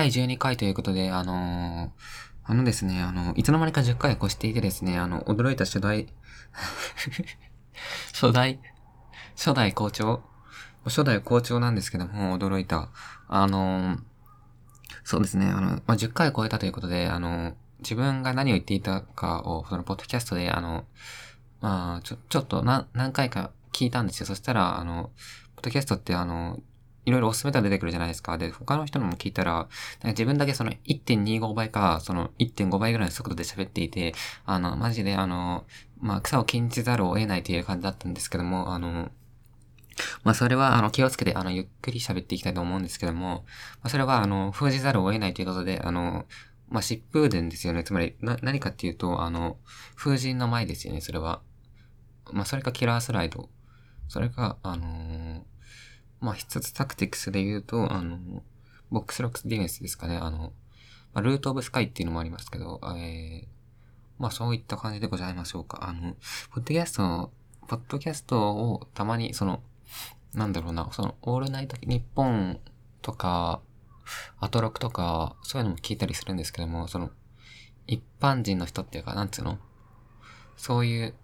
第12回ということで、あのー、あのですね、あの、いつの間にか10回越していてですね、あの、驚いた初代 初代、初代校長初代校長なんですけども、驚いた。あのー、そうですね、あの、まあ、10回超えたということで、あの、自分が何を言っていたかを、その、ポッドキャストで、あの、まあ、ちょ、ちょっとな、何回か聞いたんですよ。そしたら、あの、ポッドキャストってあの、いろいろおすすめとか出てくるじゃないですか。で、他の人のも聞いたら、なんか自分だけその1.25倍か、その1.5倍ぐらいの速度で喋っていて、あの、マジであの、まあ、草を禁じざるを得ないという感じだったんですけども、あの、まあ、それは、あの、気をつけて、あの、ゆっくり喋っていきたいと思うんですけども、まあ、それは、あの、封じざるを得ないということで、あの、まあ、疾風伝ですよね。つまり、な、何かっていうと、あの、風神の前ですよね、それは。まあ、それかキラースライド。それか、あのー、まあ、必殺タクティクスで言うと、あの、ボックスロックスディフェンスですかね。あの、まあ、ルートオブスカイっていうのもありますけど、えー、まあ、そういった感じでございましょうか。あの、ポッドキャスト、ポッドキャストをたまに、その、なんだろうな、その、オールナイト日本とか、アトロクとか、そういうのも聞いたりするんですけども、その、一般人の人っていうか、なんつうの？そういう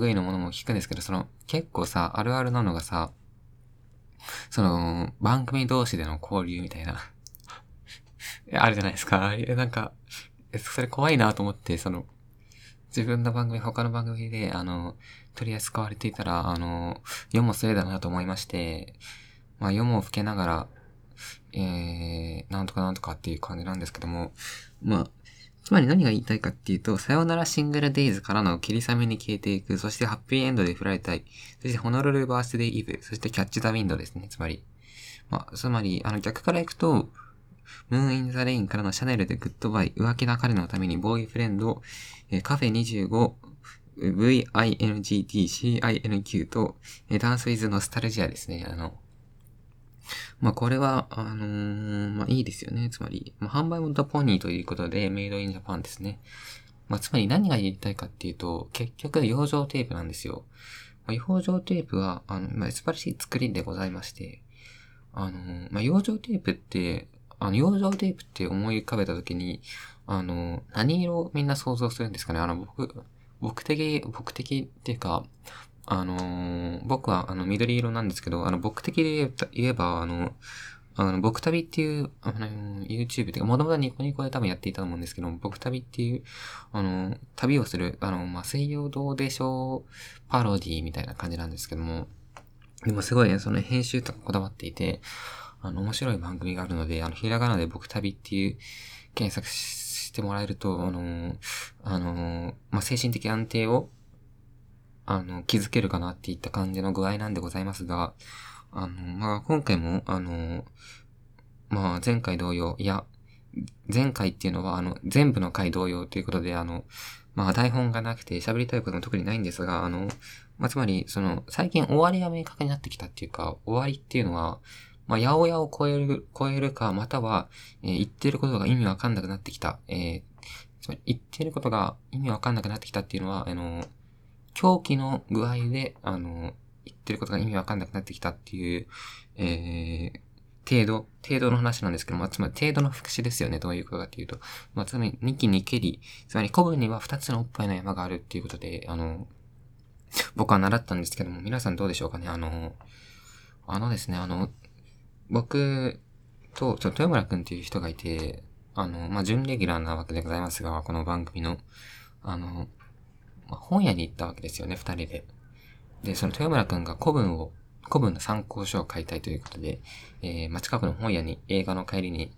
類のものも聞くんですけど、その、結構さ、あるあるなのがさ、その、番組同士での交流みたいなあるじゃないですか。あれ、なんか、それ怖いなと思って、その、自分の番組、他の番組で、あの、取り扱われていたら、あの、世も末だなと思いまして、まあ、世も吹けながら、えー、なんとかなんとかっていう感じなんですけども、まあ、つまり何が言いたいかっていうと、さよならシングルデイズからの霧雨に消えていく、そしてハッピーエンドで振られたい、そしてホノルルバースデイイブ、そしてキャッチザウィンドですね、つまり。まあ、つまり、あの逆から行くと、ムーンインザレインからのシャネルでグッドバイ、浮気な彼のためにボーイフレンド、えー、カフェ25、VINGT、CINQ と、えー、ダンスウィズノスタルジアですね。あの、まあこれは、あのー、まあいいですよね。つまり、まあ、販売元ポニーということで、メイドインジャパンですね。まあつまり何が言いたいかっていうと、結局、養生テープなんですよ。まあ、養生テープは、あの、まあ、素晴らしい作りでございまして、あのー、まあ、養生テープって、あの、養生テープって思い浮かべたときに、あの、何色みんな想像するんですかねあの、僕、僕的、僕的っていうか、あのー、僕はあの緑色なんですけど、あの僕的で言えば、あの、あの、僕旅っていう、あの、YouTube っていうか、もともとニコニコで多分やっていたと思うんですけど、僕旅っていう、あの、旅をする、あの、まあ、西洋どうでしょうパロディみたいな感じなんですけども、でもすごいね、その編集とかこだわっていて、あの、面白い番組があるので、あの、ひらがなで僕旅っていう検索してもらえると、あの、あの、まあ、精神的安定をあの、気づけるかなっていった感じの具合なんでございますが、あの、まあ、今回も、あの、まあ、前回同様、いや、前回っていうのは、あの、全部の回同様ということで、あの、まあ、台本がなくて喋りたいことも特にないんですが、あの、まあ、つまり、その、最近終わりが明確になってきたっていうか、終わりっていうのは、まあ、八百屋を超える、超えるか、または、えー、言ってることが意味わかんなくなってきた。えー、つまり、言ってることが意味わかんなくなってきたっていうのは、あの、狂気の具合で、あの、言ってることが意味わかんなくなってきたっていう、えー、程度、程度の話なんですけど、まあ、つまり程度の副詞ですよね。どういうことかっていうと。まあ、つまり、2期2蹴り、つまり古文には2つのおっぱいの山があるっていうことで、あの、僕は習ったんですけども、皆さんどうでしょうかね。あの、あのですね、あの、僕と、ちょ、豊村くんっていう人がいて、あの、まあ、準レギュラーなわけでございますが、この番組の、あの、まあ、本屋に行ったわけですよね、二人で。で、その豊村くんが古文を、古文の参考書を買いたいということで、えー、まあ、近くの本屋に映画の帰りに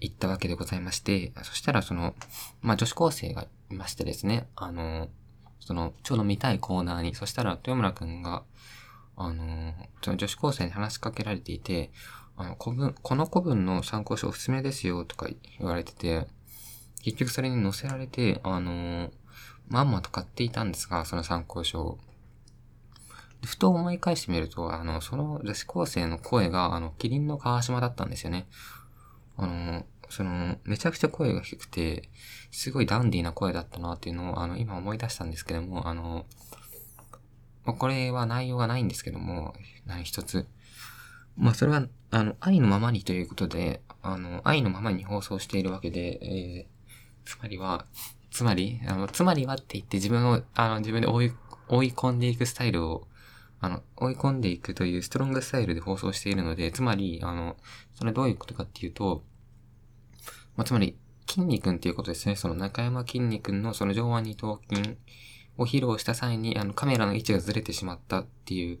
行ったわけでございまして、そしたらその、まあ、女子高生がいましてですね、あの、その、ちょうど見たいコーナーに、そしたら豊村くんが、あの、その女子高生に話しかけられていて、あの、古文、この古文の参考書おすすめですよとか言われてて、結局それに載せられて、あの、まんまと買っていたんですが、その参考書を。ふと思い返してみると、あの、その女子高生の声が、あの、キリンの川島だったんですよね。あの、その、めちゃくちゃ声が低くて、すごいダンディーな声だったなっていうのを、あの、今思い出したんですけども、あの、まあ、これは内容がないんですけども、何一つ。まあ、それは、あの、愛のままにということで、あの、愛のままに放送しているわけで、えー、つまりは、つまり、あの、つまりはって言って自分を、あの、自分で追い、追い込んでいくスタイルを、あの、追い込んでいくというストロングスタイルで放送しているので、つまり、あの、それどういうことかっていうと、まあ、つまり、筋肉っていうことですね。その中山筋肉のその上腕二頭筋を披露した際に、あの、カメラの位置がずれてしまったっていう、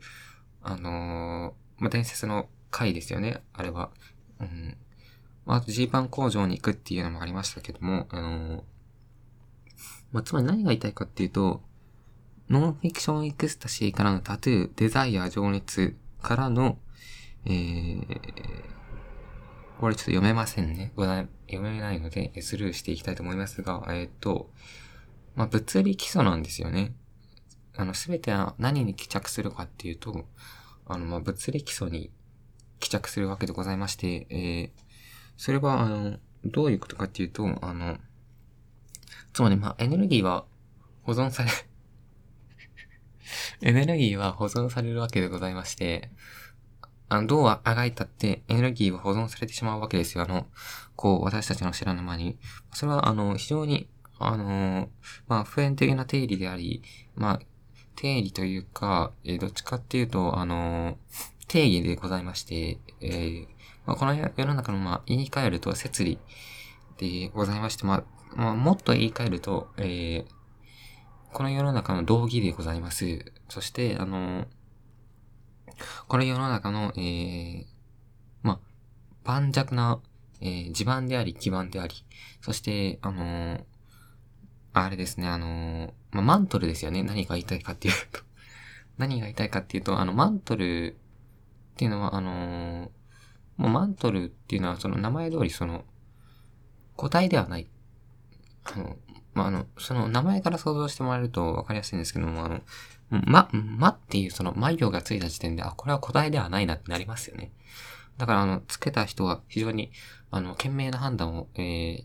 あのー、まあ、伝説の回ですよね。あれは。うん。まあ、あとジーパン工場に行くっていうのもありましたけども、あのー、まあ、つまり何が言いたいかっていうと、ノンフィクションエクスタシーからのタトゥー、デザイア、情熱からの、えー、これちょっと読めませんね。読めないので、スルーしていきたいと思いますが、えっ、ー、と、まあ、物理基礎なんですよね。あの、すべては何に帰着するかっていうと、あの、ま、物理基礎に帰着するわけでございまして、えー、それは、あの、どういうことかっていうと、あの、つまり、まあ、エネルギーは保存され エネルギーは保存されるわけでございまして、あの、どうあがいたってエネルギーは保存されてしまうわけですよ。あの、こう、私たちの知らぬ間に。それは、あの、非常に、あの、まあ、普遍的な定理であり、まあ、定理というか、えー、どっちかっていうと、あの、定義でございまして、えー、まあ、この世の中の、まあ、言い換えると、摂理でございまして、まあ、まあ、もっと言い換えると、えー、この世の中の道義でございます。そして、あの、この世の中の、えー、まあ、盤石な、えー、地盤であり、基盤であり、そして、あのー、あれですね、あのー、まあ、マントルですよね。何が言いたいかっていうと 何が言いたいかっていうと、あの、マントルっていうのは、あの、もうマントルっていうのは、その名前通り、その、個体ではない。あの、まあ、あの、その名前から想像してもらえると分かりやすいんですけども、あの、ま、まっていうその眉行がついた時点で、あ、これは個体ではないなってなりますよね。だから、あの、つけた人は非常に、あの、賢明な判断を、えー、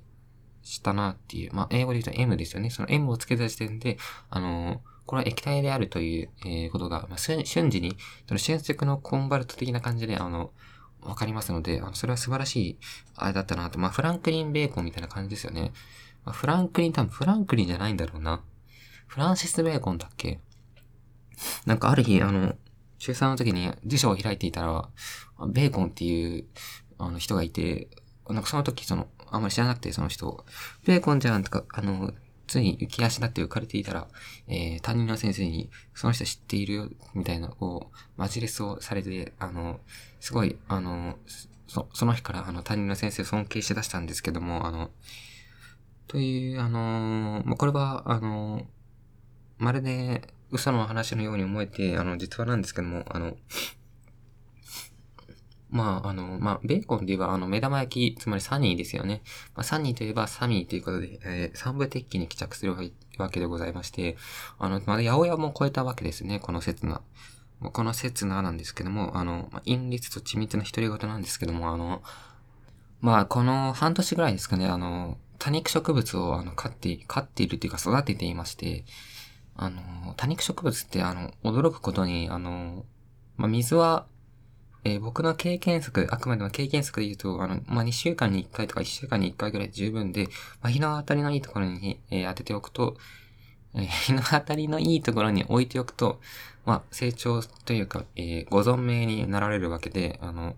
したなっていう、まあ、英語で言うと M ですよね。その M をつけた時点で、あのこれは液体であるという、えー、ことが、まあ、瞬時に、その瞬足のコンバルト的な感じで、あの、わかりますので、あのそれは素晴らしい、あれだったなと。まあ、フランクリン・ベーコンみたいな感じですよね。まあ、フランクリン、多分フランクリンじゃないんだろうな。フランシス・ベーコンだっけ？なんかある日、あの、中3の時に辞書を開いていたら、ベーコンっていうあの人がいて、なんかその時その、あんまり知らなくて、その人、ベーコンじゃんとか、あの、つい浮き足だって浮かれていたら、えー、担任の先生に、その人知っているよ、みたいな、こう、マジレスをされて、あの、すごい、あの、そ、その日から、あの、担任の先生を尊敬して出したんですけども、あの、という、あの、まあ、これは、あの、まるで嘘の話のように思えて、あの、実はなんですけども、あの、まあ、あの、まあ、ベーコンで言えば、あの、目玉焼き、つまりサニーですよね。まあ、サニーといえばサミーということで、えー、三部鉄器に帰着するわけでございまして、あの、まだ、八百屋も超えたわけですね、この説な。この説ななんですけども、あの、まあ、陰律と緻密な独り言なんですけども、あの、まあ、この半年ぐらいですかね、あの、多肉植物を、あの、飼って、飼っているというか育てていまして、あの、多肉植物って、あの、驚くことに、あの、まあ、水は、えー、僕の経験則、あくまでも経験則で言うと、あの、まあ、2週間に1回とか1週間に1回ぐらいで十分で、まあ、日の当たりのいいところに、えー、当てておくと、えー、日の当たりのいいところに置いておくと、まあ、成長というか、えー、ご存命になられるわけで、あの、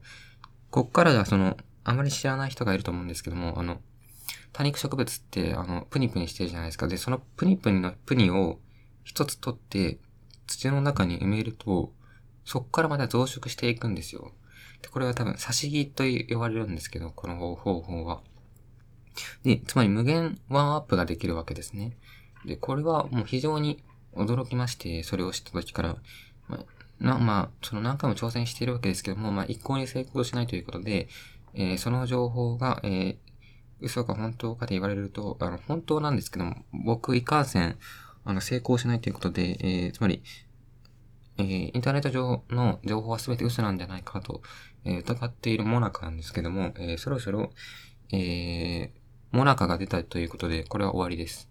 こっからではその、あまり知らない人がいると思うんですけども、あの、多肉植物って、あの、プニプニしてるじゃないですか。で、そのプニプニのプニを一つ取って、土の中に埋めると、そっからまた増殖していくんですよ。で、これは多分、刺し木と呼ばれるんですけど、この方法は。で、つまり無限ワンアップができるわけですね。で、これはもう非常に驚きまして、それを知った時から、まあ、な、まあ、その何回も挑戦しているわけですけども、まあ、一向に成功しないということで、えー、その情報が、えー、嘘か本当かで言われると、あの、本当なんですけども、僕、いかんせん、あの、成功しないということで、えー、つまり、えー、インターネット上の情報は全て嘘なんじゃないかと、えー、疑っているモナカなんですけども、えー、そろそろ、えー、モナカが出たということで、これは終わりです。